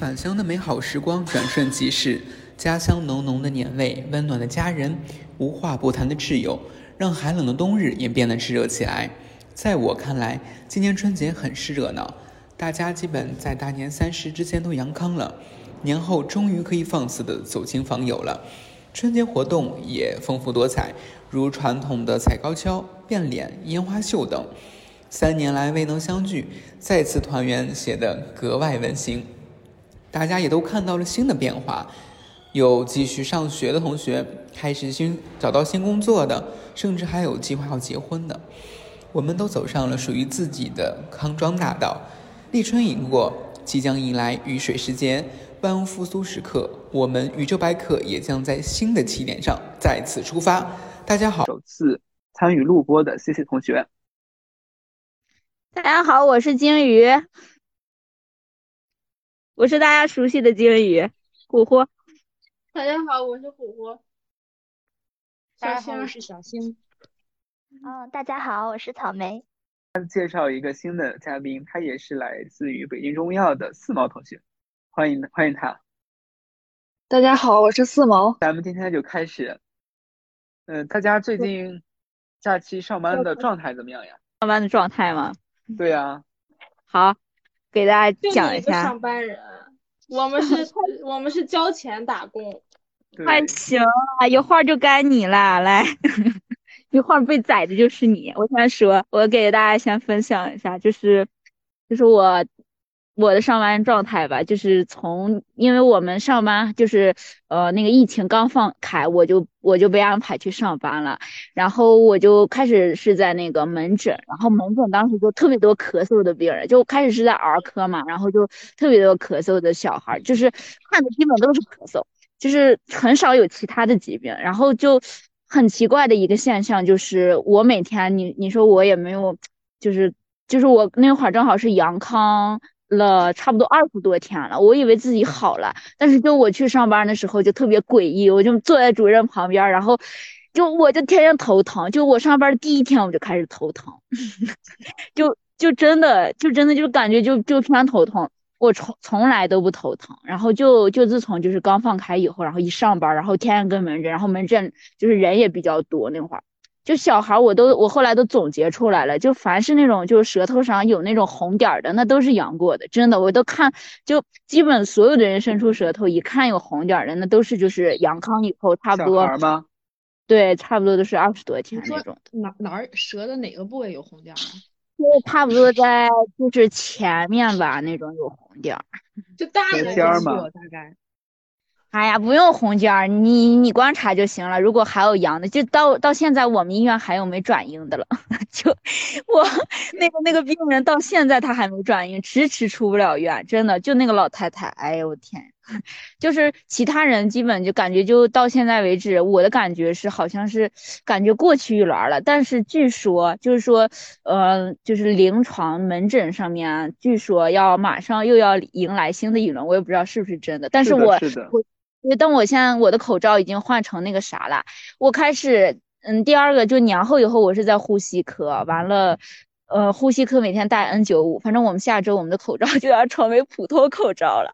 返乡的美好时光转瞬即逝，家乡浓浓的年味，温暖的家人，无话不谈的挚友，让寒冷的冬日也变得炽热起来。在我看来，今年春节很是热闹，大家基本在大年三十之前都阳康了，年后终于可以放肆的走亲访友了。春节活动也丰富多彩，如传统的踩高跷、变脸、烟花秀等。三年来未能相聚，再次团圆，显得格外温馨。大家也都看到了新的变化，有继续上学的同学，开始新找到新工作的，甚至还有计划要结婚的。我们都走上了属于自己的康庄大道。立春已过，即将迎来雨水时节，万物复苏时刻。我们宇宙百科也将在新的起点上再次出发。大家好，首次参与录播的 C C 同学。大家好，我是鲸鱼。我是大家熟悉的鲸鱼，虎虎。大家好，我是虎虎。大家好，我是小星。嗯，大家好，我是草莓。介绍一个新的嘉宾，他也是来自于北京中医药的四毛同学，欢迎欢迎他。大家好，我是四毛。咱们今天就开始。嗯，大家最近假期上班的状态怎么样呀？上班的状态吗？对呀。好。给大家讲一下，上班人，我们是，我们是交钱打工，还行啊，一会儿就该你了，来，一会儿被宰的就是你。我先说，我给大家先分享一下，就是，就是我。我的上班状态吧，就是从，因为我们上班就是，呃，那个疫情刚放开，我就我就被安排去上班了，然后我就开始是在那个门诊，然后门诊当时就特别多咳嗽的病人，就开始是在儿科嘛，然后就特别多咳嗽的小孩，就是看的基本都是咳嗽，就是很少有其他的疾病，然后就很奇怪的一个现象就是，我每天你你说我也没有，就是就是我那会儿正好是阳康。了差不多二十多天了，我以为自己好了，但是就我去上班的时候就特别诡异，我就坐在主任旁边，然后就我就天天头疼，就我上班第一天我就开始头疼，就就真的就真的就感觉就就偏头疼，我从从来都不头疼，然后就就自从就是刚放开以后，然后一上班，然后天天跟门诊，然后门诊就是人也比较多那会儿。就小孩，我都我后来都总结出来了，就凡是那种就是舌头上有那种红点的，那都是阳过的，真的，我都看，就基本所有的人伸出舌头一看有红点的，那都是就是阳康以后差不多。小孩吗？对，差不多都是二十多天那种。哪哪儿舌的哪个部位有红点啊？就差不多在就是前面吧，那种有红点儿。就大的尖儿吗？大概。哎呀，不用红尖儿，你你观察就行了。如果还有阳的，就到到现在我们医院还有没转阴的了。就我那个那个病人到现在他还没转阴，迟迟出不了院，真的就那个老太太，哎呦我天，就是其他人基本就感觉就到现在为止，我的感觉是好像是感觉过去一轮了。但是据说就是说，呃，就是临床门诊上面据说要马上又要迎来新的一轮，我也不知道是不是真的。但是我我。因为等我现在我的口罩已经换成那个啥了，我开始嗯，第二个就年后以后我是在呼吸科，完了，呃，呼吸科每天戴 N 九五，反正我们下周我们的口罩 就要成为普通口罩了。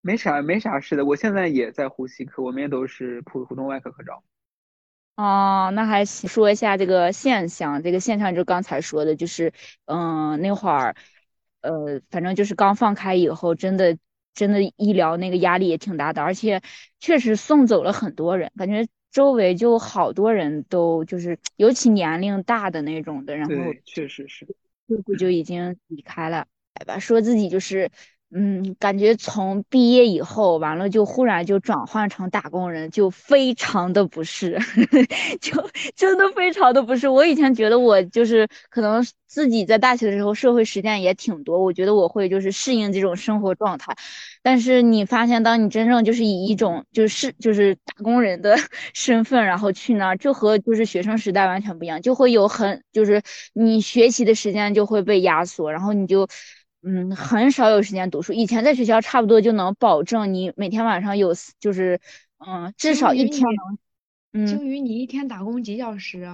没啥没啥事的，我现在也在呼吸科，我们也都是普普通外科口罩。哦，那还说一下这个现象，这个现象就刚才说的，就是嗯，那会儿，呃，反正就是刚放开以后，真的。真的医疗那个压力也挺大的，而且确实送走了很多人，感觉周围就好多人都就是，尤其年龄大的那种的，然后确实是，就就已经离开了，来吧，说自己就是。嗯，感觉从毕业以后，完了就忽然就转换成打工人，就非常的不适，就真的非常的不适。我以前觉得我就是可能自己在大学的时候社会实践也挺多，我觉得我会就是适应这种生活状态。但是你发现，当你真正就是以一种就是就是打工人的 身份，然后去那儿，就和就是学生时代完全不一样，就会有很就是你学习的时间就会被压缩，然后你就。嗯，很少有时间读书。以前在学校差不多就能保证你每天晚上有，就是嗯，至少一天能。嗯，鲸鱼，你一天打工几小时？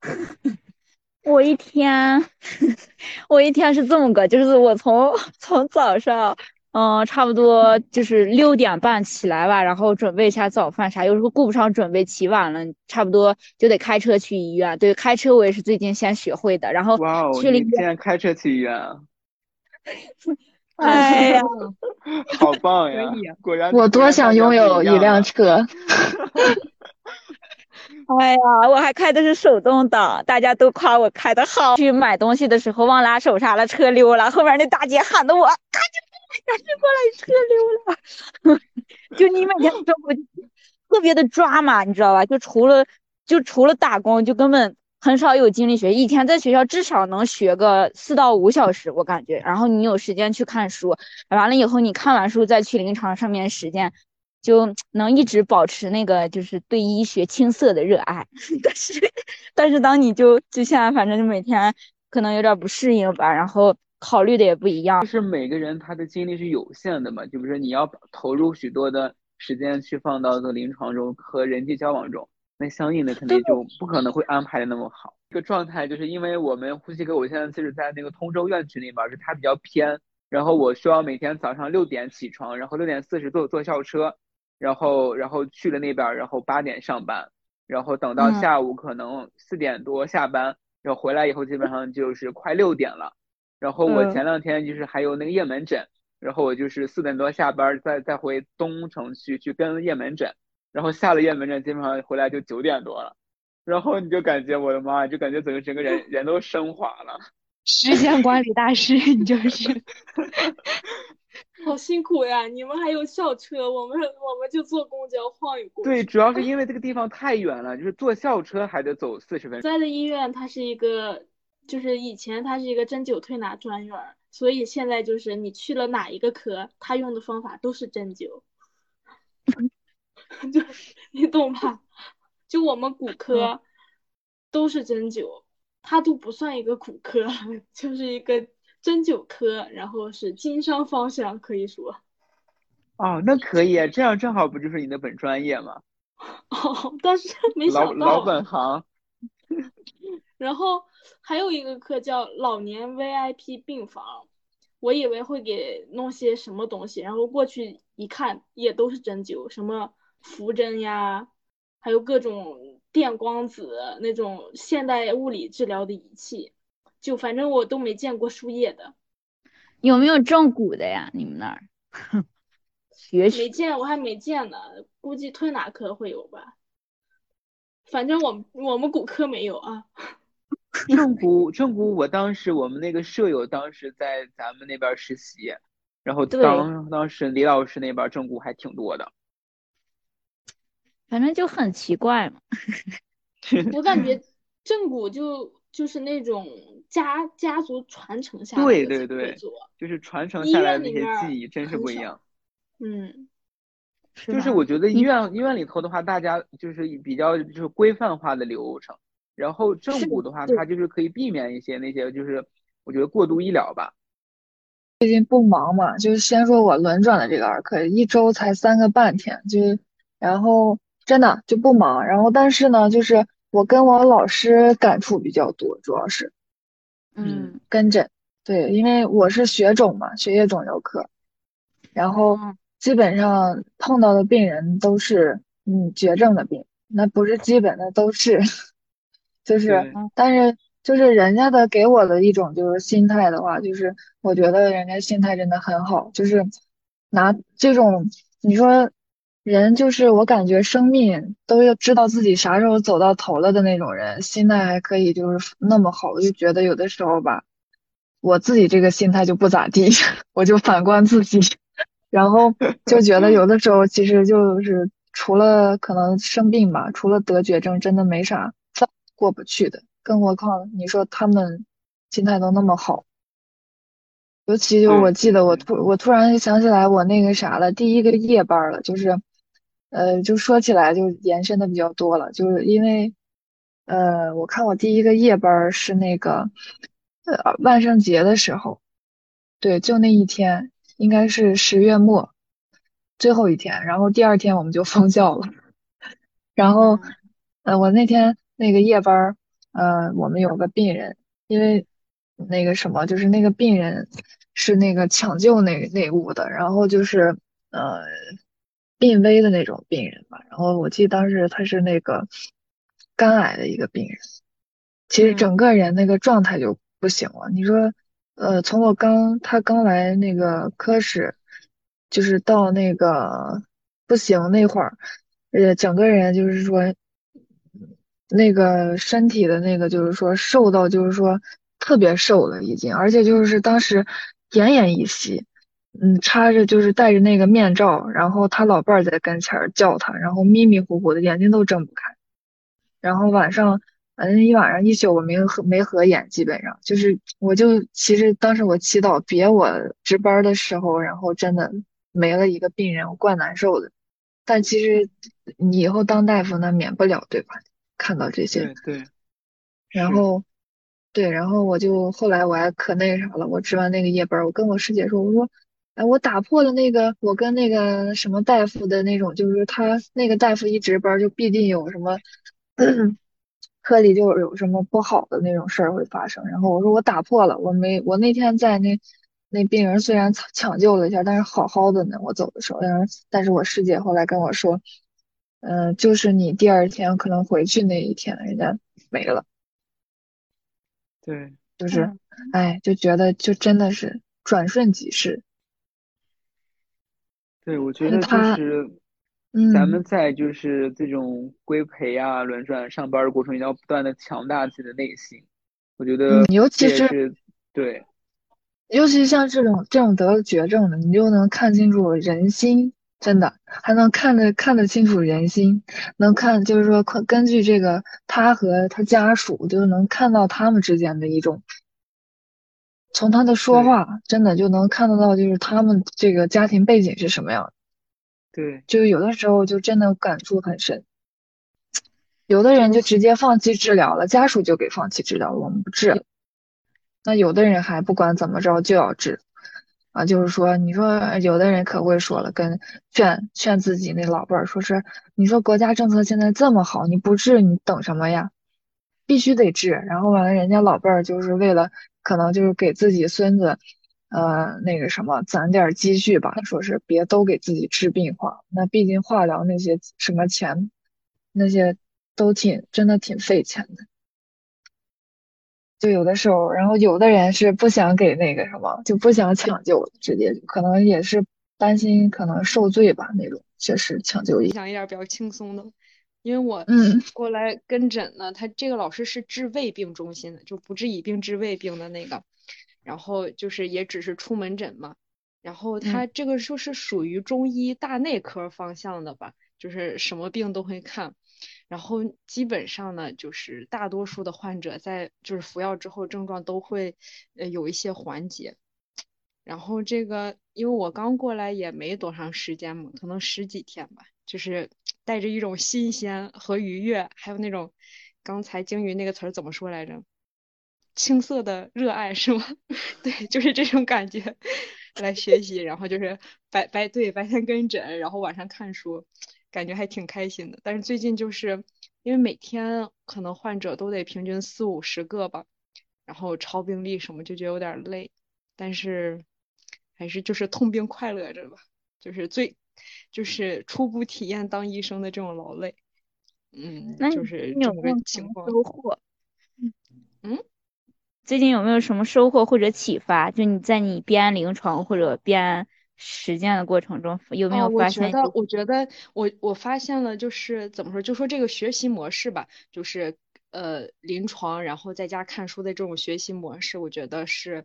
我一天，我一天是这么个，就是我从从早上，嗯，差不多就是六点半起来吧，然后准备一下早饭啥，有时候顾不上准备，起晚了，差不多就得开车去医院。对，开车我也是最近先学会的，然后哇哦，去了医院，你现在开车去医院啊？哎呀，好棒呀！果然，我多想拥有一辆车。哎呀，我还开的是手动挡，大家都夸我开的好。去买东西的时候忘拉手刹了，车溜了，后面那大姐喊的我赶紧过来，赶紧过来，车溜了。就你每天生活特别的抓马，你知道吧？就除了就除了打工，就根本很少有精力学。一天在学校至少能学个四到五小时，我感觉。然后你有时间去看书，完了以后你看完书再去临床上面实践。就能一直保持那个就是对医学青涩的热爱，但是但是当你就就现在反正就每天可能有点不适应吧，然后考虑的也不一样。就是每个人他的精力是有限的嘛，就比如说你要投入许多的时间去放到这个临床中和人际交往中，那相应的肯定就不可能会安排的那么好。这个状态就是因为我们呼吸科，我现在就是在那个通州院群里面，是它比较偏，然后我需要每天早上六点起床，然后六点四十坐坐校车。然后，然后去了那边，然后八点上班，然后等到下午可能四点多下班，然后回来以后基本上就是快六点了。然后我前两天就是还有那个夜门诊，然后我就是四点多下班，再再回东城区去跟夜门诊，然后下了夜门诊基本上回来就九点多了。然后你就感觉我的妈，就感觉整个整个人 人都升华了。时间管理大师，你就是。好辛苦呀！你们还有校车，我们我们就坐公交晃悠过去。对，主要是因为这个地方太远了，就是坐校车还得走四十分钟。在的医院它是一个，就是以前它是一个针灸推拿专院，所以现在就是你去了哪一个科，他用的方法都是针灸，就是你懂吧？就我们骨科都是针灸，它都不算一个骨科，就是一个。针灸科，然后是经商方向，可以说。哦，那可以，这样正好不就是你的本专业吗？哦，但是没想到。老老本行。然后还有一个课叫老年 VIP 病房，我以为会给弄些什么东西，然后过去一看，也都是针灸，什么浮针呀，还有各种电光子那种现代物理治疗的仪器。就反正我都没见过输液的，有没有正骨的呀？你们那儿？学没见，我还没见呢，估计推拿科会有吧。反正我我们骨科没有啊。正 骨正骨，我当时我们那个舍友当时在咱们那边实习，然后当当时李老师那边正骨还挺多的。反正就很奇怪嘛。我感觉正骨就。就是那种家家族传承下来的，对对对，就是传承下来的那些记忆，真是不一样。嗯，就是我觉得医院医院里头的话，大家就是比较就是规范化的流程，然后正骨的话，它就是可以避免一些那些就是我觉得过度医疗吧。最近不忙嘛，就是先说我轮转的这个儿科，一周才三个半天，就是然后真的就不忙，然后但是呢，就是。我跟我老师感触比较多，主要是，嗯，跟诊，对，因为我是血肿嘛，血液肿瘤科，然后基本上碰到的病人都是嗯绝症的病，那不是基本的都是，就是，但是就是人家的给我的一种就是心态的话，就是我觉得人家心态真的很好，就是拿这种你说。人就是我感觉生命都要知道自己啥时候走到头了的那种人，心态还可以就是那么好，我就觉得有的时候吧，我自己这个心态就不咋地，我就反观自己，然后就觉得有的时候其实就是除了可能生病吧，除了得绝症，真的没啥过不去的，更何况你说他们心态都那么好。尤其就我记得我突我突然想起来我那个啥了，第一个夜班了，就是。呃，就说起来就延伸的比较多了，就是因为，呃，我看我第一个夜班是那个，呃，万圣节的时候，对，就那一天，应该是十月末最后一天，然后第二天我们就封校了，然后，呃，我那天那个夜班，呃，我们有个病人，因为那个什么，就是那个病人是那个抢救那那屋的，然后就是呃病危的那种病人吧。然后我记得当时他是那个肝癌的一个病人，其实整个人那个状态就不行了。你说，呃，从我刚他刚来那个科室，就是到那个不行那会儿，呃，整个人就是说。那个身体的那个就是说瘦到就是说特别瘦了已经，而且就是当时奄奄一息，嗯，插着就是戴着那个面罩，然后他老伴儿在跟前儿叫他，然后迷迷糊糊的眼睛都睁不开，然后晚上反正一晚上一宿我没合没合眼，基本上。就是我就其实当时我祈祷别我值班的时候，然后真的没了一个病人，我怪难受的，但其实你以后当大夫那免不了对吧？看到这些，对对，然后，对，然后我就后来我还可那啥了，我值完那个夜班，我跟我师姐说，我说，哎，我打破了那个我跟那个什么大夫的那种，就是他那个大夫一值班就必定有什么 科里就有什么不好的那种事儿会发生。然后我说我打破了，我没我那天在那那病人虽然抢救了一下，但是好好的呢，我走的时候，但是但是我师姐后来跟我说。嗯，就是你第二天可能回去那一天，人家没了。对，就是，哎，就觉得就真的是转瞬即逝。对，我觉得就是，咱们在就是这种规培啊、轮转上班的过程，要不断的强大自己的内心。我觉得，尤其是对，尤其像这种这种得了绝症的，你就能看清楚人心。真的还能看得看得清楚人心，能看就是说，根据这个他和他家属，就能看到他们之间的一种，从他的说话，真的就能看得到，就是他们这个家庭背景是什么样的。对，就有的时候就真的感触很深。有的人就直接放弃治疗了，家属就给放弃治疗了，我们不治。那有的人还不管怎么着就要治。啊，就是说，你说有的人可会说了，跟劝劝自己那老伴儿，说是你说国家政策现在这么好，你不治你等什么呀？必须得治。然后完了，人家老伴儿就是为了可能就是给自己孙子，呃，那个什么攒点积蓄吧，说是别都给自己治病花。那毕竟化疗那些什么钱，那些都挺真的挺费钱的。就有的时候，然后有的人是不想给那个什么，就不想抢救，直接可能也是担心可能受罪吧那种，确实抢救一想一点比较轻松的，因为我嗯过来跟诊呢，他这个老师是治胃病中心的，就不治已病治胃病的那个，然后就是也只是出门诊嘛，然后他这个就是属于中医大内科方向的吧，就是什么病都会看。然后基本上呢，就是大多数的患者在就是服药之后，症状都会呃有一些缓解。然后这个，因为我刚过来也没多长时间嘛，可能十几天吧，就是带着一种新鲜和愉悦，还有那种刚才鲸鱼那个词儿怎么说来着？青涩的热爱是吗？对，就是这种感觉来学习。然后就是白白对白天跟诊，然后晚上看书。感觉还挺开心的，但是最近就是因为每天可能患者都得平均四五十个吧，然后超病例什么就觉得有点累，但是还是就是痛并快乐着吧，就是最就是初步体验当医生的这种劳累，嗯，就是这么个情况。收获？嗯，最近有没有什么收获或者启发？就你在你编临床或者编。实践的过程中有没有发现？我觉得，我觉得我我发现了，就是怎么说，就说这个学习模式吧，就是呃临床，然后在家看书的这种学习模式，我觉得是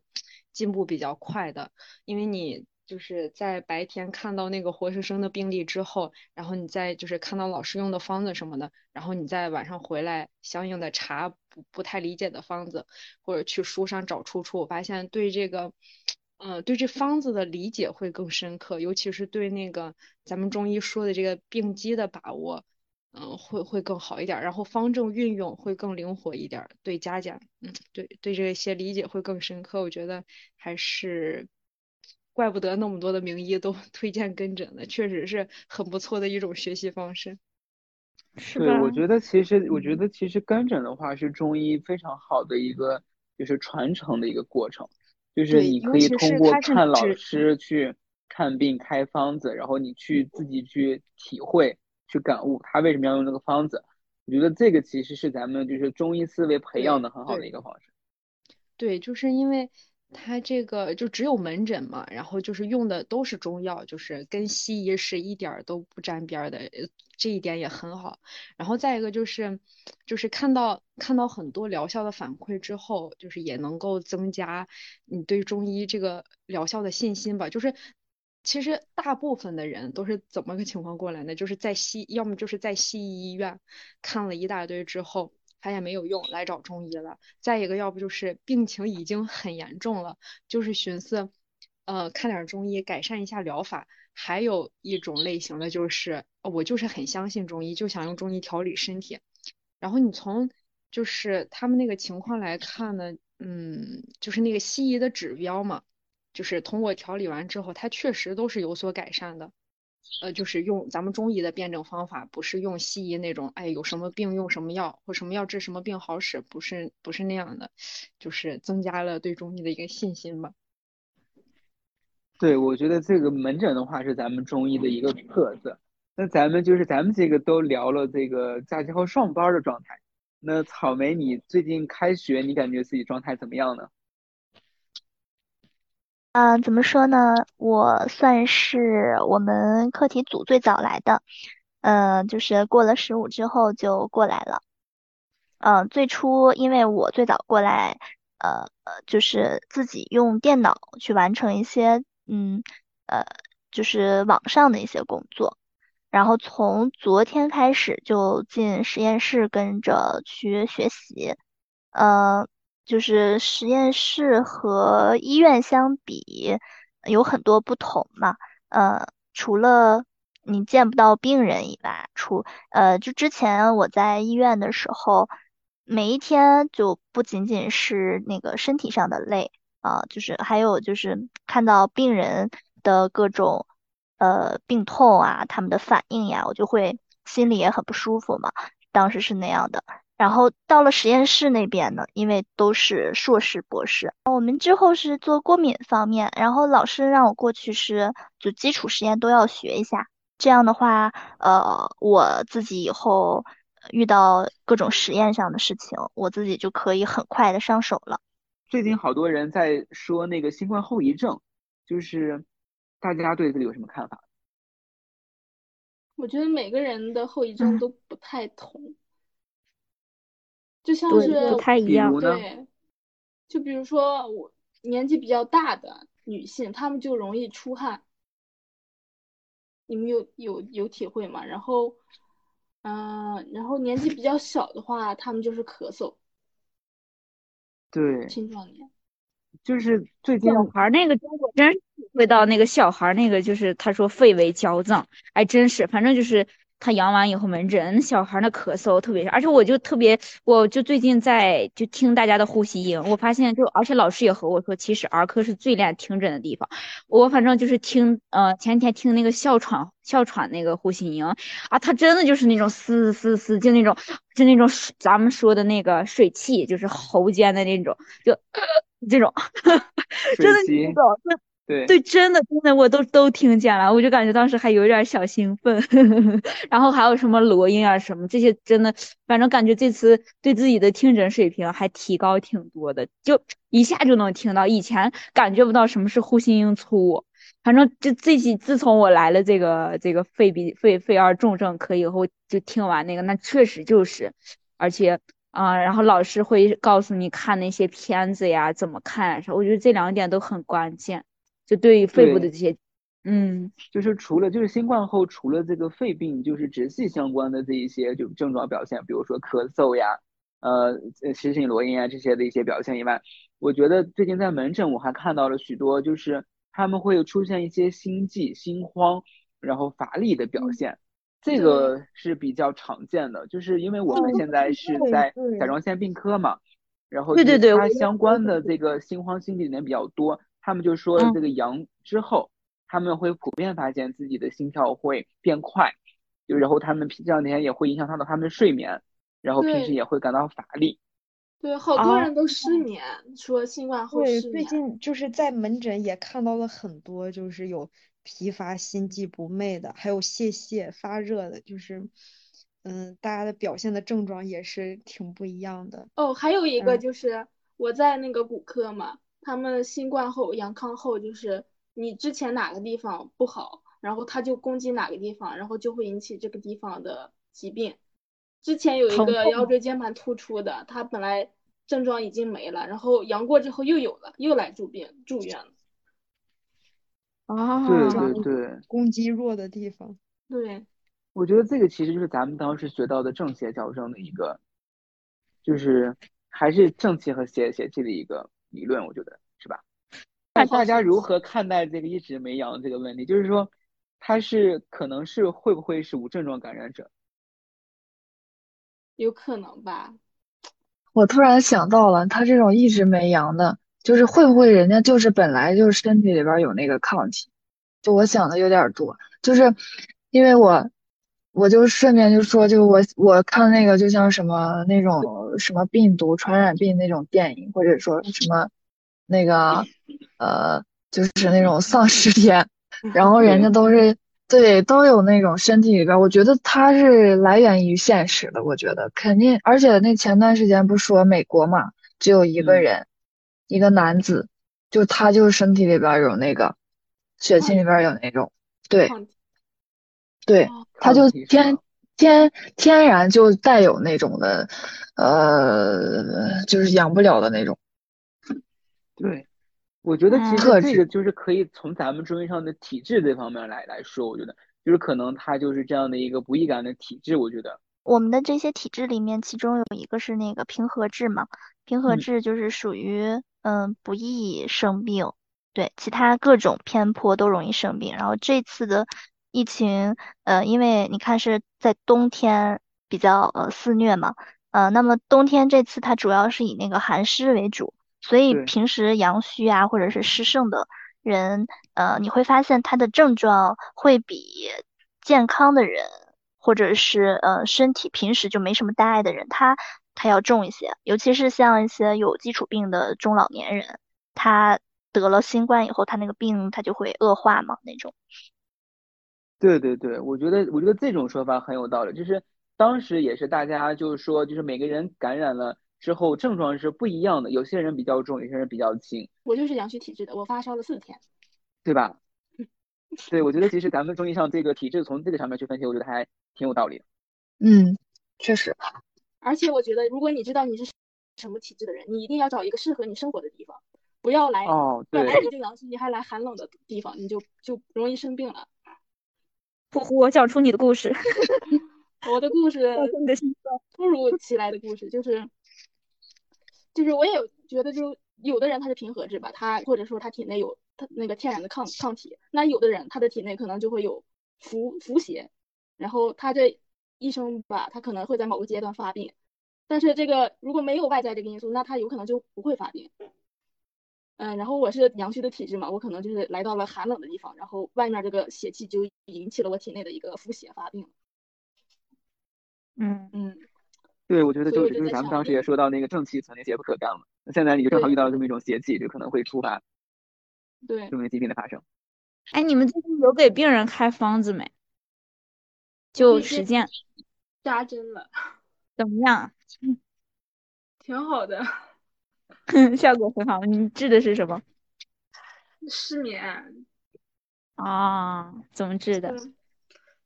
进步比较快的。因为你就是在白天看到那个活生生的病例之后，然后你再就是看到老师用的方子什么的，然后你在晚上回来相应的查不不太理解的方子，或者去书上找出处，我发现对这个。嗯，对这方子的理解会更深刻，尤其是对那个咱们中医说的这个病机的把握，嗯，会会更好一点。然后方正运用会更灵活一点，对家家，嗯，对对这些理解会更深刻。我觉得还是怪不得那么多的名医都推荐跟诊的，确实是很不错的一种学习方式。是对，我觉得其实我觉得其实跟诊的话是中医非常好的一个。就是传承的一个过程，就是你可以通过看老师去看病开方子，然后你去自己去体会、去感悟他为什么要用这个方子。我觉得这个其实是咱们就是中医思维培养的很好的一个方式。对，就是因为他这个就只有门诊嘛，然后就是用的都是中药，就是跟西医是一点儿都不沾边的，这一点也很好。然后再一个就是，就是看到看到很多疗效的反馈之后，就是也能够增加你对中医这个疗效的信心吧。就是其实大部分的人都是怎么个情况过来呢？就是在西，要么就是在西医医院看了一大堆之后。发现没有用，来找中医了。再一个，要不就是病情已经很严重了，就是寻思，呃，看点中医改善一下疗法。还有一种类型的就是，我就是很相信中医，就想用中医调理身体。然后你从就是他们那个情况来看呢，嗯，就是那个西医的指标嘛，就是通过调理完之后，它确实都是有所改善的。呃，就是用咱们中医的辩证方法，不是用西医那种，哎，有什么病用什么药，或什么药治什么病好使，不是不是那样的，就是增加了对中医的一个信心吧。对，我觉得这个门诊的话是咱们中医的一个特色。那咱们就是咱们这个都聊了这个假期后上班的状态。那草莓，你最近开学，你感觉自己状态怎么样呢？嗯、怎么说呢？我算是我们课题组最早来的，嗯、就是过了十五之后就过来了。嗯、最初因为我最早过来，呃呃，就是自己用电脑去完成一些，嗯呃，就是网上的一些工作。然后从昨天开始就进实验室跟着去学习，呃，就是实验室和医院相比有很多不同嘛，呃，除了你见不到病人以外，除呃，就之前我在医院的时候，每一天就不仅仅是那个身体上的累啊，就是还有就是看到病人的各种。呃病痛啊，他们的反应呀，我就会心里也很不舒服嘛。当时是那样的。然后到了实验室那边呢，因为都是硕士、博士，我们之后是做过敏方面，然后老师让我过去是就基础实验都要学一下。这样的话，呃，我自己以后遇到各种实验上的事情，我自己就可以很快的上手了。最近好多人在说那个新冠后遗症，就是大家对这个有什么看法？我觉得每个人的后遗症嗯都不太同，就像对，是不太一样。对，就比如说我年纪比较大的女性，她们就容易出汗，你们有有有体会吗？然后，嗯、然后年纪比较小的话，他们就是咳嗽，对，青壮年。就是最近小孩那个真我真体会到那个小孩那个就是他说肺为焦脏，哎真是，反正就是他阳完以后门诊，那小孩儿那咳嗽特别，而且我就特别，我就最近在就听大家的呼吸音，我发现就而且老师也和我说，其实儿科是最练听诊的地方。我反正就是听呃前天听那个哮喘哮喘那个呼吸音啊，他真的就是那种嘶嘶嘶，就那种就那种咱们说的那个水汽，就是喉间的那种，就。这种 真的水听，不懂，就对，对，真的真的我都都听见了，我就感觉当时还有点小兴奋，然后还有什么罗音啊什么这些，真的反正感觉这次对自己的听诊水平还提高挺多的，就一下就能听到，以前感觉不到什么是呼吸音粗，反正就自己自从我来了这个这个肺鼻肺肺二重症科以后，就听完那个，那确实就是，而且。啊，然后老师会告诉你看那些片子呀，怎么看，我觉得这两点都很关键，就对于肺部的，这些，嗯，就是除了就是新冠后，除了这个肺病，就是直系相关的这一些就症状表现，比如说咳嗽呀，呃，呃失信罗音啊这些的一些表现以外，我觉得最近在门诊我还看到了许多，就是他们会出现一些心悸、心慌，然后乏力的表嗯现。这，个是比较常见的，就是因为我们现在是在甲状腺病科嘛，然后对对对，它相关的这个心慌心悸里面比较多，他们就说嗯这个阳之后，他们会普遍发现自己的心跳会变快，就然后他们平这两天也会影响到他们的睡眠，然后平时，也会感到乏力。对，好多人都失眠，说新冠后对，最。近就是在门诊也看到了很多，就是有疲乏、心悸不寐的，还有泄泻、发热的，就是，嗯，大家的表现的症状也是挺不一样的。哦，还有一个嗯就是我在那个骨科嘛，他们新冠后、阳康后，就是你之前哪个地方不好，然后他就攻击哪个地方，然后就会引起这个地方的疾病。之前有一个腰椎间盘突出的，他本来症状已经没了，然后阳过之后又有了，又来住病住院了。啊，对对对，攻击弱的地方。对，我觉得这个其实就是咱们当时学到的正邪矫正的一个，就是还是正气和邪邪气的一个理论，我觉得是吧？那大家如何看待这个一直没阳这个问题？就是说，他是可能是会不会是无症状感染者？有可能吧。我突然想到了，他这种一直没阳的，就是会不会人家就是本来就是身体里边有那个抗体？就我想的有点多，就是因为我，我就顺便就说，就我我看那个就像什么那种什么病毒传染病那种电影，或者说什么那个呃，就是那种丧尸片，然后人家都是对都有那种身体里边，我觉得它是来源于现实的，我觉得肯定，而且那前段时间不是说美国嘛，只有一个嗯。人，一个男子，就他就身体里边有那个血清里边有那种，对对，哦他就天天天然就带有那种的，呃，就是养不了的那种。对，我觉得其嗯实这个就是可以从咱们中医上的体质这方面来来说，我觉得就是可能他就是这样的一个不易感的体质，我觉得，我们的这些体质里面，其中有一个是那个平和质嘛，平和嗯质就是属于嗯不易生病，对，其他各种偏颇都容易生病。然后这次的疫情，呃，因为你看是在冬天比较呃肆虐嘛，呃，那么冬天这次它主要是以那个寒湿为主，所以对平时阳虚啊或者是湿盛的人，呃，你会发现他的症状会比健康的人。或者是呃身体平时就没什么大碍的人，他他要重一些，尤其是像一些有基础病的中老年人，他得了新冠以后，他那个病他就会恶化嘛那种。对对对，我觉得我觉得这种说法很有道理，就是当时也是大家就是说，就是每个人感染了之后症状是不一样的，有些人比较重，有些人比较轻，我就是阳虚体质的，我发烧了四天。对吧？对，我觉得其实咱们中医上这个体质从这个上面去分析，我觉得还挺有道理的。嗯，确实，而且我觉得，如果你知道你是什么体质的人，你一定要找一个适合你生活的地方，不要来哦，对本来，你就阳虚，你还来寒冷的地方，你就就容易生病了。呼呼，我讲出你的故事，我的故事你的心酸。突如其来的故事，就是就是我也有觉得，就有的人他是平和质吧，他或者说他体内有他那个天然的抗抗体，那有的人他的体内可能就会有伏伏邪，然后他这一生吧，他可能会在某个阶段发病，但是这个如果没有外在这个因素，那他有可能就不会发病。嗯，然后我是阳虚的体质嘛，我可能就是来到了寒冷的地方，然后外面这个邪气就引起了我体内的一个腹泻发病。嗯，嗯，对，我觉得就是就是咱们当时也说到那个正气存内，邪不可干嘛。那现在你就正好遇到了这么一种邪气，就可能会触发对这，么一个疾病的发生。哎，你们最近有给病人开方子没？就实践扎针了，怎么样？挺好的。效果很好。你治的是什么？失眠，啊，怎么治的？嗯，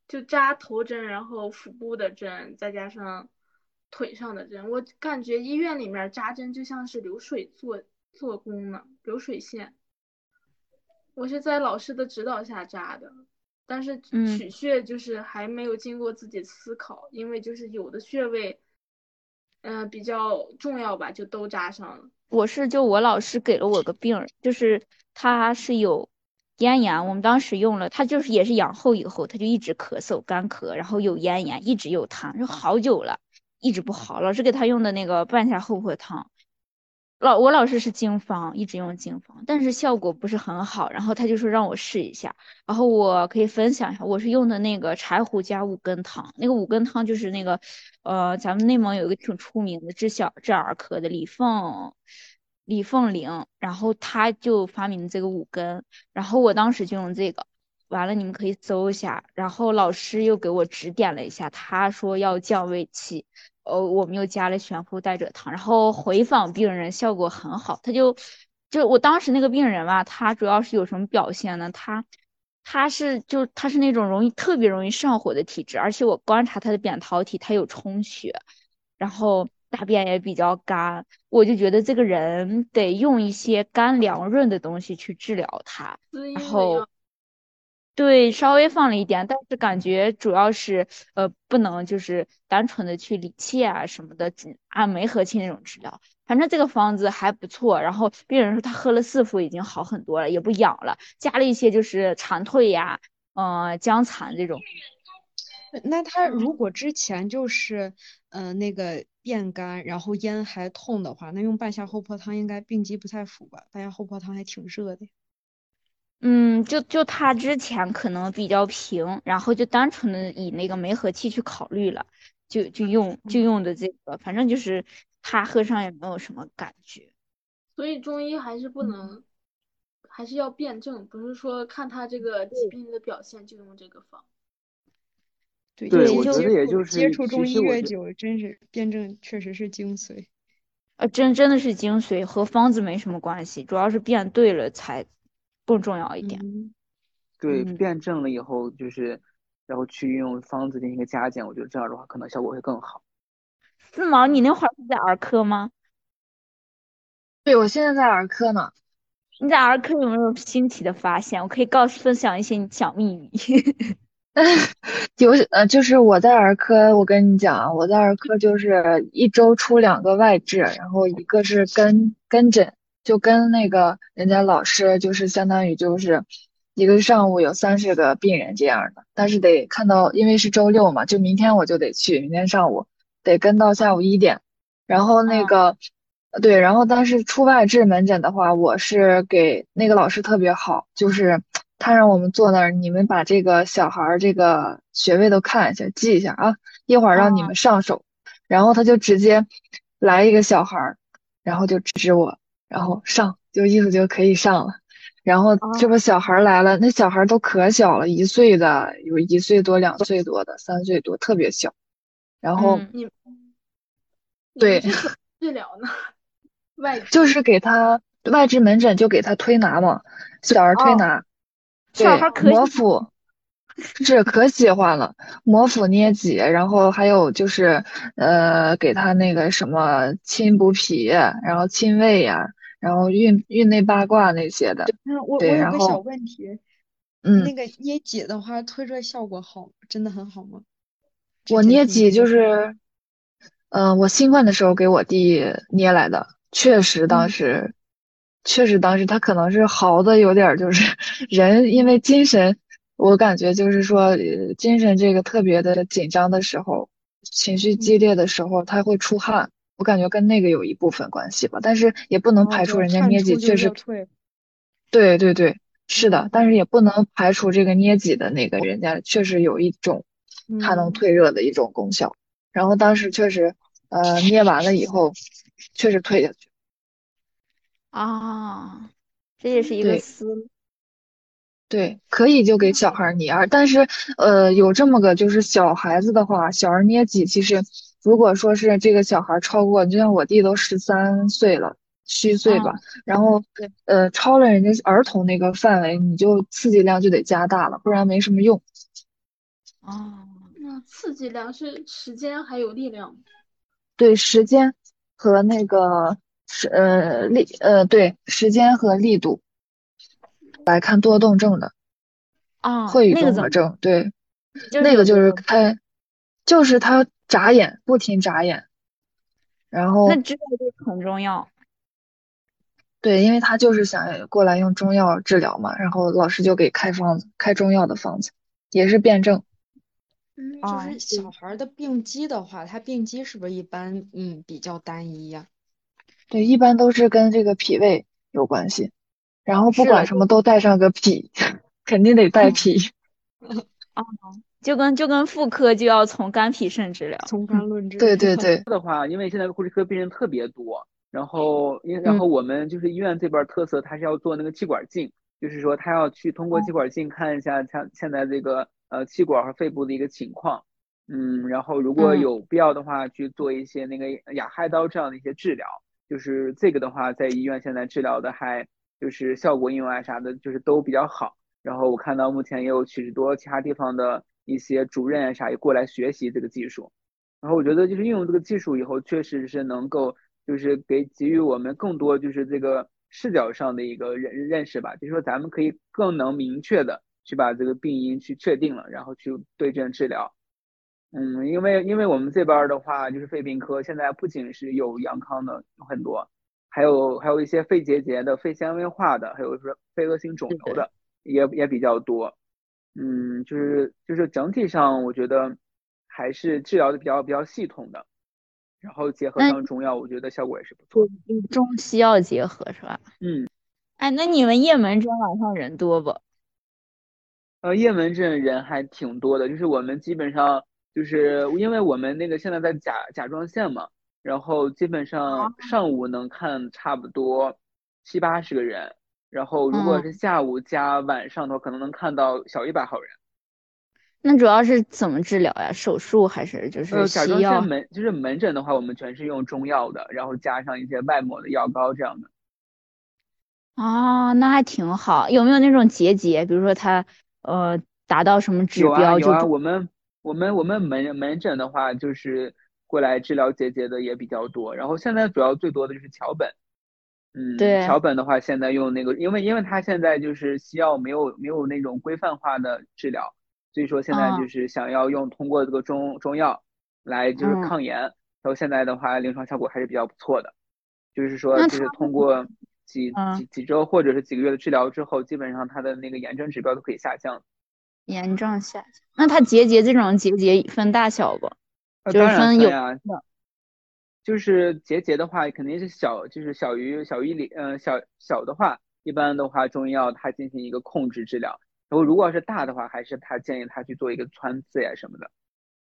就扎头针，然后腹部的针，再加上腿上的针。我感觉医院里面扎针就像是流水做做工呢，流水线。我是在老师的指导下扎的，但是嗯取穴就是还没有经过自己思考，因为就是有的穴位，嗯、比较重要吧，就都扎上了。我是就我老师给了我个病，就是他是有咽炎，我们当时用了，他就是也是养后以后，他就一直咳嗽干咳，然后有咽炎，一直有痰，就好久了，一直不好。老师给他用的那个半夏厚朴汤，老我老师是经方，一直用经方，但是效果不是很好。然后他就说让我试一下，然后我可以分享一下，我是用的那个柴胡加五根汤，那个五根汤就是那个，呃，咱们内蒙有一个挺出名的治小治儿科的李凤，李凤玲，然后他就发明这个五根，然后我当时就用这个，完了你们可以搜一下，然后老师又给我指点了一下，他说要降胃气。呃，我们又加了悬浮代赭汤，然后回访病人效果很好。他就就我当时那个病人吧，他主要是有什么表现呢？他他是就他是那种容易特别容易上火的体质，而且我观察他的扁桃体，他有充血，然后大便也比较干，我就觉得这个人得用一些干凉润的东西去治疗他，然后。对，稍微放了一点，但是感觉主要是呃，不能就是单纯的去理气啊什么的，按梅核气那种治疗。反正这个方子还不错，然后病人说他喝了四服已经好很多了，也不痒了，加了一些就是蝉蜕呀，嗯，姜蚕这种。那他如果之前就是嗯那个便干，然后咽还痛的话，那用半夏厚朴汤应该病机不太符吧？半夏厚朴汤还挺热的。嗯，就就他之前可能比较平，然后就单纯的以那个梅核气去考虑了，就就用就用的这个，反正就是他喝上也没有什么感觉。所以中医还是不能，还是要辩证，不是说看他这个疾病的表现就用这个方。对，我觉得也就是接触中医越久，真是辩证确实是精髓。呃，真真的是精髓，和方子没什么关系，主要是辩对了才。更重要一点，对，辩证了以后就是，然后去用方子进行一个加减，我觉得这样的话可能效果会更好。四毛，你那会儿是在儿科吗？对，我现在在儿科呢。你在儿科有没有新奇的发现？我可以告诉分享一些小秘密。有呃，就是我在儿科，我跟你讲，我在儿科就是一周出两个外治，然后一个是跟跟诊。就跟那个人家老师，就是相当于就是一个上午有三十个病人这样的，但是得看到，因为是周六嘛，就明天我就得去，明天上午得跟到下午一点。然后那个，对，然后但是出外治门诊的话，我是给那个老师特别好，就是他让我们坐那儿，你们把这个小孩儿这个穴位都看一下，记一下啊，一会儿让你们上手。然后他就直接来一个小孩儿，然后就指我。然后上就意思就可以上了，然后这不小孩来了，那小孩都可小了，一岁的有一岁多、两岁多的、三岁多，特别小。然后你对治疗呢？外就是给他外治门诊就给他推拿嘛，小儿推拿，对，摩腹是可喜欢了，摩腹捏脊，然后还有就是呃给他那个什么亲补脾，然后亲胃呀。然后运运内八卦那些的，我我有个小问题，嗯，那个捏脊的话，推热效果好，真的很好吗？我捏脊就是，嗯，我新冠的时候给我弟捏来的，确实当时，确实当时他可能是嚎的有点就是 人，因为精神，我感觉就是说精神这个特别的紧张的时候，情绪激烈的时候，他会出汗。我感觉跟那个有一部分关系吧，但是也不能排除人家捏脊确实，对对对，是的，但是也不能排除这个捏脊的那个人家确实有一种它能退热的一种功效。然后当时确实，呃，捏完了以后确实退下去。啊，这也是一个思路。对，可以就给小孩捏，但是呃，有这么个就是小孩子的话，小儿捏脊其实。如果说是这个小孩超过，就像我弟都十三岁了，虚岁吧，然后呃超了人家儿童那个范围，你就刺激量就得加大了，不然没什么用。哦，那刺激量是时间还有力量？对，时间和那个是呃力呃对时间和力度来看多动症的。啊，会语综合症，对，那个就是开，就是他。眨眼，不停眨眼，然后那知道就很重要。对，因为他就是想过来用中药治疗嘛，然后老师就给开方子，开中药的方子，也是辩证。嗯，就是小孩的病机的话，他病机是不是一般嗯比较单一呀？对，一般都是跟这个脾胃有关系，然后不管什么都带上个脾，肯定得带脾。就跟就跟妇科就要从肝脾肾治疗。从肝论治。对对对，的话，因为现在护士科病人特别多，然后因然后我们就是医院这边特色，它是要做那个气管镜，就是说他要去通过气管镜看一下他现在这个呃气管和肺部的一个情况，嗯，然后如果嗯有必要的话，去做一些那个哑氦刀这样的一些治疗，就是这个的话，在医院现在治疗的还就是效果应用啊啥的，就是都比较好。然后我看到目前也有许多其他地方的一些主任啊啥也过来学习这个技术。然后我觉得就是运用这个技术以后，确实是能够就是给给予我们更多就是这个视角上的一个认认识吧，就是说咱们可以更能明确的去把这个病因去确定了，然后去对症治疗。嗯，因为因为我们这边儿的话，就是肺病科现在不仅是有阳康的有很多，还有还有一些肺结节的、肺纤维化的，还有说肺恶性肿瘤的也也比较多。嗯，就是就是整体上，我觉得还是治疗的比较比较系统的，然后结合上中药，我觉得效果也是不错。与中西药结合是吧？嗯，哎，那你们夜门诊晚上人多不？呃，夜门诊人还挺多的，就是我们基本上就是因为我们那个现在在甲甲状腺嘛，然后基本上上午能看差不多七八十个人，然后如果嗯是下午加晚上的话，可能能看到小一百号人。那主要是怎么治疗呀？手术还是就是西药腺？门就是门诊的话，我们全是用中药的，然后加上一些外抹的药膏这样的。哦，那还挺好。有没有那种结节？比如说他呃达到什么指有啊有啊，标就不我们我们我们门门诊的话，就是过来治疗结节的也比较多，然后现在主要最多的就是桥本。嗯，对桥本的话，现在用那个，因为因为他现在就是西药没有没有那种规范化的治疗，所以说现在啊就是想要用通过这个中中药来就是嗯抗炎，然后现在的话临床效果还是比较不错的，就是说就是通过几嗯几几周或者是几个月的治疗之后，基本上他的那个炎症指标都可以下降。炎症下降？那它结节这种结节分大小不？呃，就是分有就是结节的话，肯定是小，就是小于小于零，嗯、小小的话，一般的话，中医药它进行一个控制治疗。然后如果是大的话，还是他建议他去做一个穿刺呀什么的。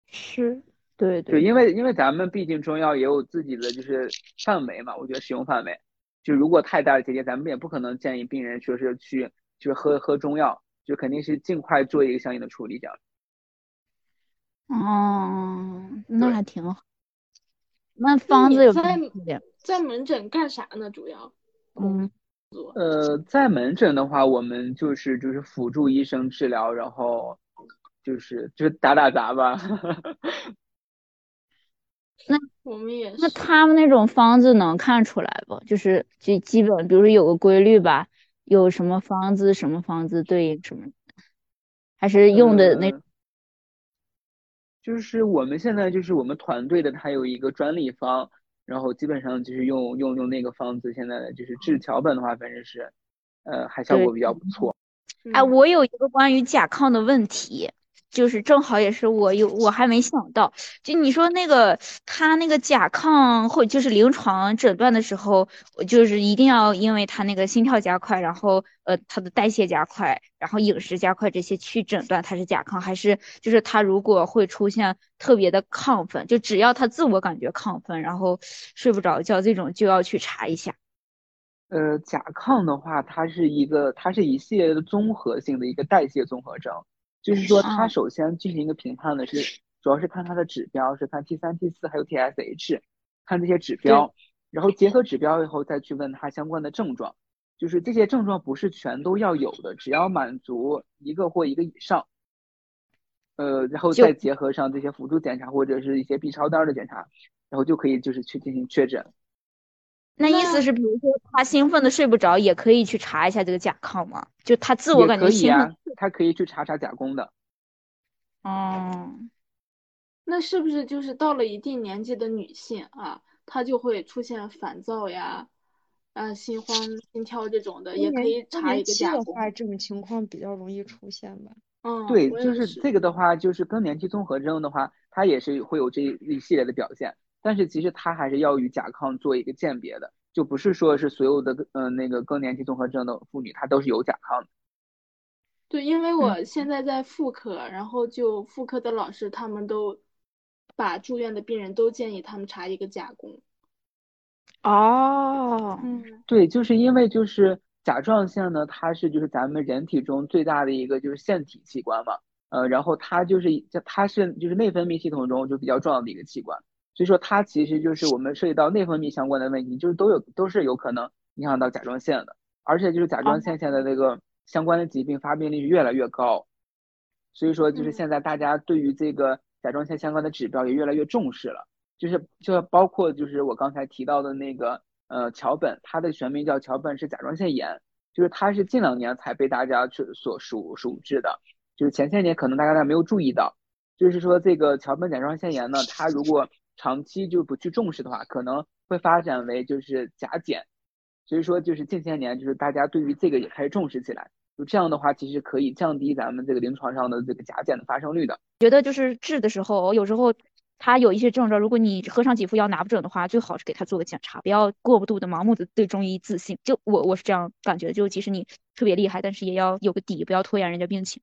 是，对对，因为因为咱们毕竟中药也有自己的就是范围嘛，我觉得使用范围。就如果太大的结节，咱们也不可能建议病人说是去就是喝喝中药，就肯定是尽快做一个相应的处理这样。哦，那还挺好。那方子有在？在门诊干啥呢？主要嗯，呃，在门诊的话，我们就是就是辅助医生治疗，然后就是就打打杂吧。那我们也那。他们那种方子能看出来不？就是就基本，比如说有个规律吧，有什么方子什么方子对应什么，还是用的那呃就是我们现在就是我们团队的，它有一个专利方，然后基本上就是用用用那个方子，现在就是治桥本的话，反正是，呃，还效果比较不错。哎，嗯我有一个关于甲亢的问题，就是正好也是我有我还没想到，就你说那个他那个甲亢或就是临床诊断的时候，我就是一定要因为他那个心跳加快，然后呃他的代谢加快，然后饮食加快这些去诊断他是甲亢，还是就是他如果会出现特别的亢奋，就只要他自我感觉亢奋，然后睡不着觉这种就要去查一下。呃，甲亢的话，它是一个，它是一系列的综合性的一个代谢综合征，就是说它嗯首先进行一个评判的是，主要是看它的指标，是看 T 三、T 四还有 TSH，看这些指标，然后结合指标以后再去问它相关的症状，就是这些症状不是全都要有的，只要满足一个或一个以上，呃，然后再结合上这些辅助检查或者是一些 B 超单的检查，然后就可以就是去进行确诊。那意思是，比如说他兴奋的睡不着，也可以去查一下这个甲亢吗？就他自我感觉兴可以啊，，他可以去查查甲功的。哦，那是不是就是到了一定年纪的女性啊，她就会出现烦躁呀，啊心慌、心跳这种的，也可以查一个甲功。的话，这种情况比较容易出现吧。嗯，对，就是这个的话，就是更年期综合征的话，它也是会有这一系列的表现，但是其实它还是要与甲亢做一个鉴别的，就不是说是所有的嗯、呃、那个更年期综合症的妇女她都是有甲亢的。对，因为我现在在妇科，然后就妇科的老师他们都把住院的病人都建议他们查一个甲功。哦，嗯，对，就是因为就是甲状腺呢，它是就是咱们人体中最大的一个就是腺体器官嘛，呃，然后它就是它是就是内分泌系统中就比较重要的一个器官，所以说它其实就是我们涉及到内分泌相关的问题，就是都有都是有可能影响到甲状腺的，而且就是甲状腺现在这个相关的疾病发病率越来越高，所以说就是现在大家对于这个甲状腺相关的指标也越来越重视了。就是就包括就是我刚才提到的那个呃桥本，它的全名叫桥本氏甲状腺炎，就是它是近两年才被大家去所熟熟知的，就是前些年可能大家没有注意到，就是说这个桥本甲状腺炎呢，它如果长期就不去重视的话，可能会发展为就是甲减，所以说就是近些年就是大家对于这个也开始重视起来，就这样的话其实可以降低咱们这个临床上的这个甲减的发生率的。觉得就是治的时候有时候。他有一些症状，如果你喝上几副药拿不准的话，最好是给他做个检查，不要过度的盲目的对中医自信。就我我是这样感觉，就即使你特别厉害，但是也要有个底，不要拖延人家病情。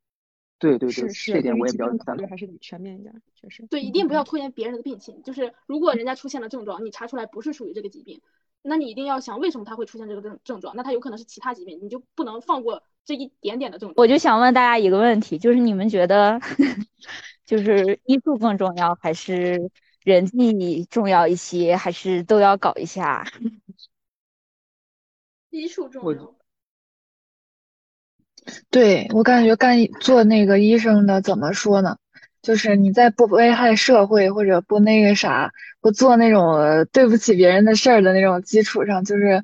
对对对，是是，这点我也比较考虑还是得全面一点，确实。对，一定不要拖延别人的病情。就是如果人家出现了症状，你查出来不是属于这个疾病，那你一定要想为什么他会出现这个症症状，那他有可能是其他疾病，你就不能放过这一点点的症状。我就想问大家一个问题，就是你们觉得，就是医术更重要还是？人际重要一些，还是都要搞一下？医术重要。对我感觉干做那个医生的怎么说呢？就是你在不危害社会或者不那个啥，不做那种对不起别人的事儿的那种基础上，就是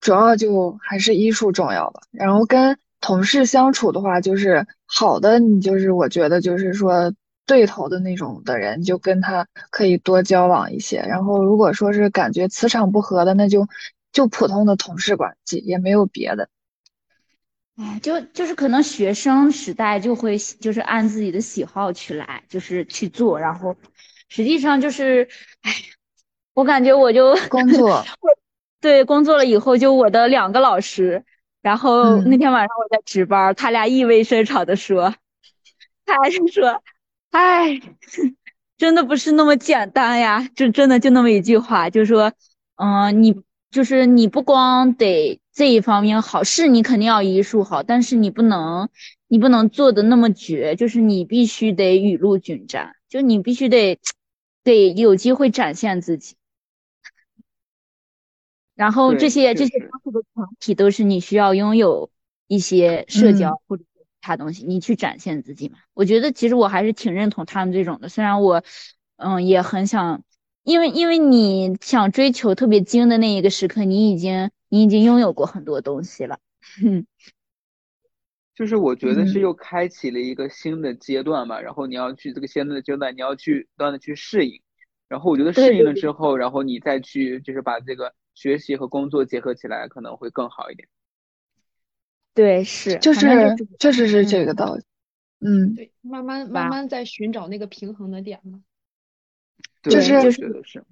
主要就还是医术重要吧。然后跟同事相处的话，就是好的，你就是我觉得就是说。对头的那种的人，就跟他可以多交往一些。然后，如果说是感觉磁场不合的，那就就普通的同事关系，也没有别的。哎，就就是可能学生时代就会就是按自己的喜好去来，就是去做。然后，实际上就是，哎，我感觉我就工作，对，工作了以后，就我的两个老师，然后那天晚上我在值班，他俩意味深长的说，他还是说。哎，真的不是那么简单呀！就真的就那么一句话，就是说，嗯，你就是你不光得这一方面好，是你肯定要医术好，但是你不能，你不能做的那么绝，就是你必须得雨露均沾，就你必须得得有机会展现自己。然后这些这些方式的前提都是你需要拥有一些社交或者其。他东西，你去展现自己嘛？我觉得其实我还是挺认同他们这种的，虽然我，嗯，也很想，因为因为你想追求特别精的那一个时刻，你已经你已经拥有过很多东西了。就是我觉得是又开启了一个新的阶段吧，然后你要去这个新的阶段，你要去不断的去适应，然后我觉得适应了之后，然后你再去就是把这个学习和工作结合起来，可能会更好一点。对，是，就是确实是这个道理，嗯，对，慢慢慢慢在寻找那个平衡的点嘛，就是就是，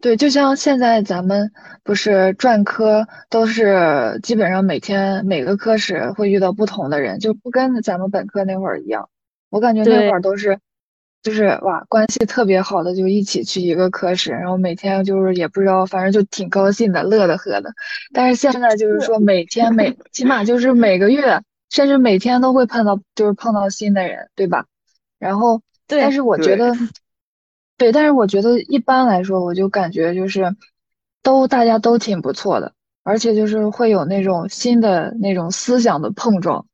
对，就像现在咱们不是专科都是基本上每天每个科室会遇到不同的人，就不跟咱们本科那会儿一样，我感觉那会儿都是。就是哇，关系特别好的就一起去一个科室，然后每天就是也不知道，反正就挺高兴的，乐的呵的。但是现在就是说每天每起码就是每个月，甚至每天都会碰到，就是碰到新的人，对吧？然后，但是我觉得，对，但是我觉得一般来说，我就感觉就是都大家都挺不错的，而且就是会有那种新的那种思想的碰撞，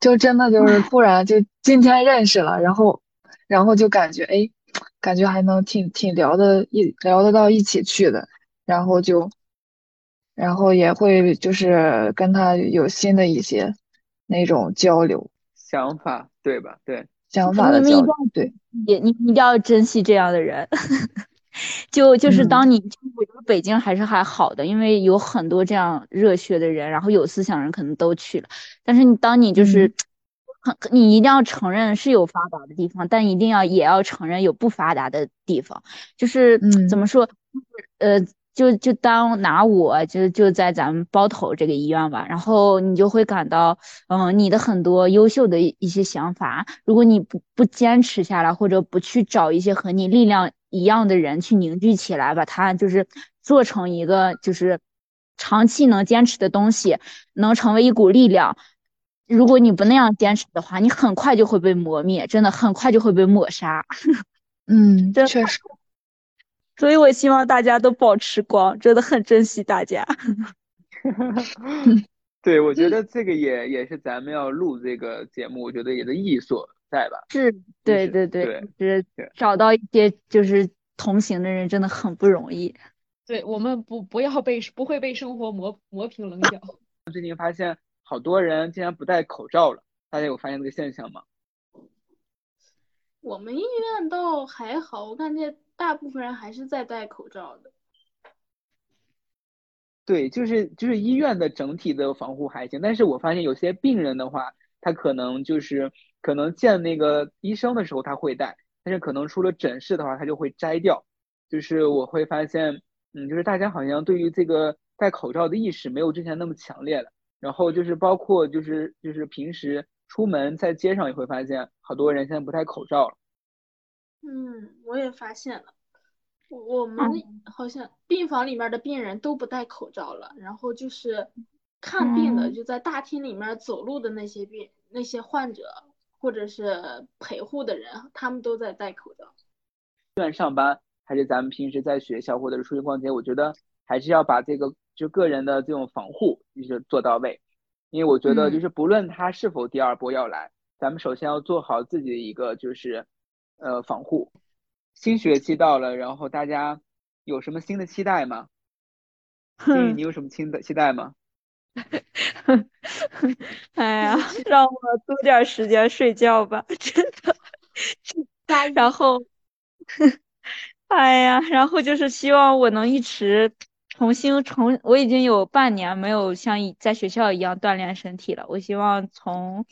就真的就是突然就今天认识了，然后。然后就感觉哎，感觉还能挺挺聊的，一聊得到一起去的，然后就，然后也会就是跟他有新的一些那种交流想法，对吧？对，想法的交流，对，也你一定要珍惜这样的人。就就是当你，我觉得北京还是还好的，因为有很多这样热血的人，然后有思想人可能都去了，但是你当你就是。你一定要承认是有发达的地方，但一定要也要承认有不发达的地方。就是怎么说，呃，就就当拿我就就在咱们包头这个医院吧，然后你就会感到，嗯，你的很多优秀的一些想法，如果你不不坚持下来，或者不去找一些和你力量一样的人去凝聚起来，把它就是做成一个就是长期能坚持的东西，能成为一股力量。如果你不那样坚持的话，你很快就会被磨灭，真的很快就会被抹杀。嗯，真确实。所以我希望大家都保持光，真的很珍惜大家。对，我觉得这个也也是咱们要录这个节目，我觉得也的意义所在吧。是，对对对，就是找到一些就是同行的人，真的很不容易。对我们不不要被不会被生活磨磨平棱角。最近发现好多人竟然不戴口罩了，大家有发现这个现象吗？我们医院倒还好，我感觉大部分人还是在戴口罩的。对，就是就是医院的整体的防护还行，但是我发现有些病人的话，他可能就是可能见那个医生的时候他会戴，但是可能出了诊室的话他就会摘掉。就是我会发现，嗯，就是大家好像对于这个戴口罩的意识没有之前那么强烈了。然后就是包括就是就是平时出门在街上也会发现，好多人现在不戴口罩了。嗯，我也发现了。我们好像病房里面的病人都不戴口罩了，然后就是看病的，就在大厅里面走路的那些病、那些患者或者是陪护的人，他们都在戴口罩。医院上班还是咱们平时在学校或者是出去逛街，我觉得还是要把这个就个人的这种防护就是做到位，因为我觉得就是不论他是否第二波要来，咱们首先要做好自己的一个就是呃防护。新学期到了，然后大家有什么新的期待吗？你有什么新的期待吗？哎呀，让我多点时间睡觉吧，真的。然后，哎呀，然后就是希望我能一直重新重，我已经有半年没有像在学校一样锻炼身体了。我希望从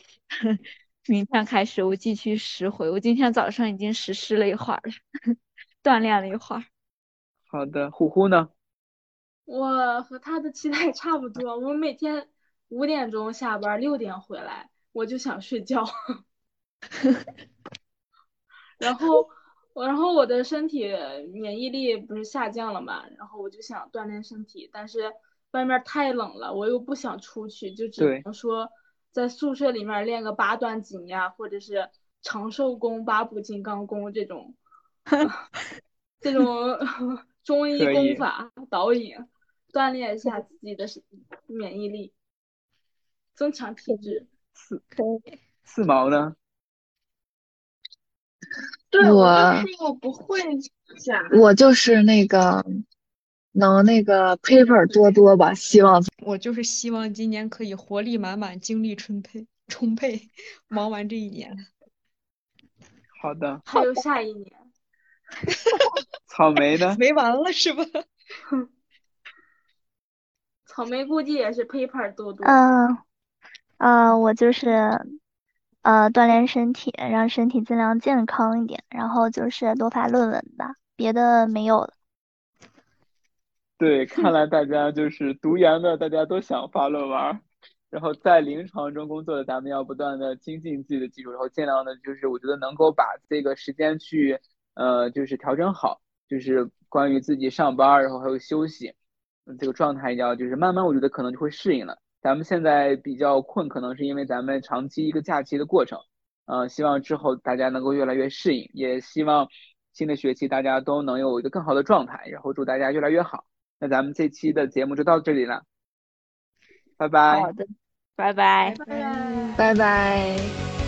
明天开始，我继续拾回。我今天早上已经实施了一会儿了，锻炼了一会儿。好的，虎虎呢？我和他的期待差不多。我每天五点钟下班，六点回来，我就想睡觉。然后我，然后我的身体免疫力不是下降了嘛？然后我就想锻炼身体，但是外面太冷了，我又不想出去，就只能说。在宿舍里面练个八段锦呀，或者是长寿功、八步金刚功这种，这种 中医功法导引，锻炼一下自己的免疫力，增强体质。四四毛呢？对我我不会讲，我就是那个。能那个 paper 多多吧，希望我就是希望今年可以活力满满，精力充沛充沛，忙完这一年。好的，还有下一年。草莓呢？没完了是吧？草莓估计也是 paper 多多。嗯，啊，我就是呃锻炼身体，让身体尽量健康一点，然后就是多发论文吧，别的没有了。对，看来大家就是读研的，大家都想发论文，然后在临床中工作的，咱们要不断的精进自己的技术，然后尽量的，就是我觉得能够把这个时间去，呃，就是调整好，就是关于自己上班，然后还有休息，这个状态要就是慢慢，我觉得可能就会适应了。咱们现在比较困，可能是因为咱们长期一个假期的过程，呃，希望之后大家能够越来越适应，也希望新的学期大家都能有一个更好的状态，然后祝大家越来越好。那咱们这期的节目就到这里了，拜拜。好的，拜拜，拜拜，拜拜。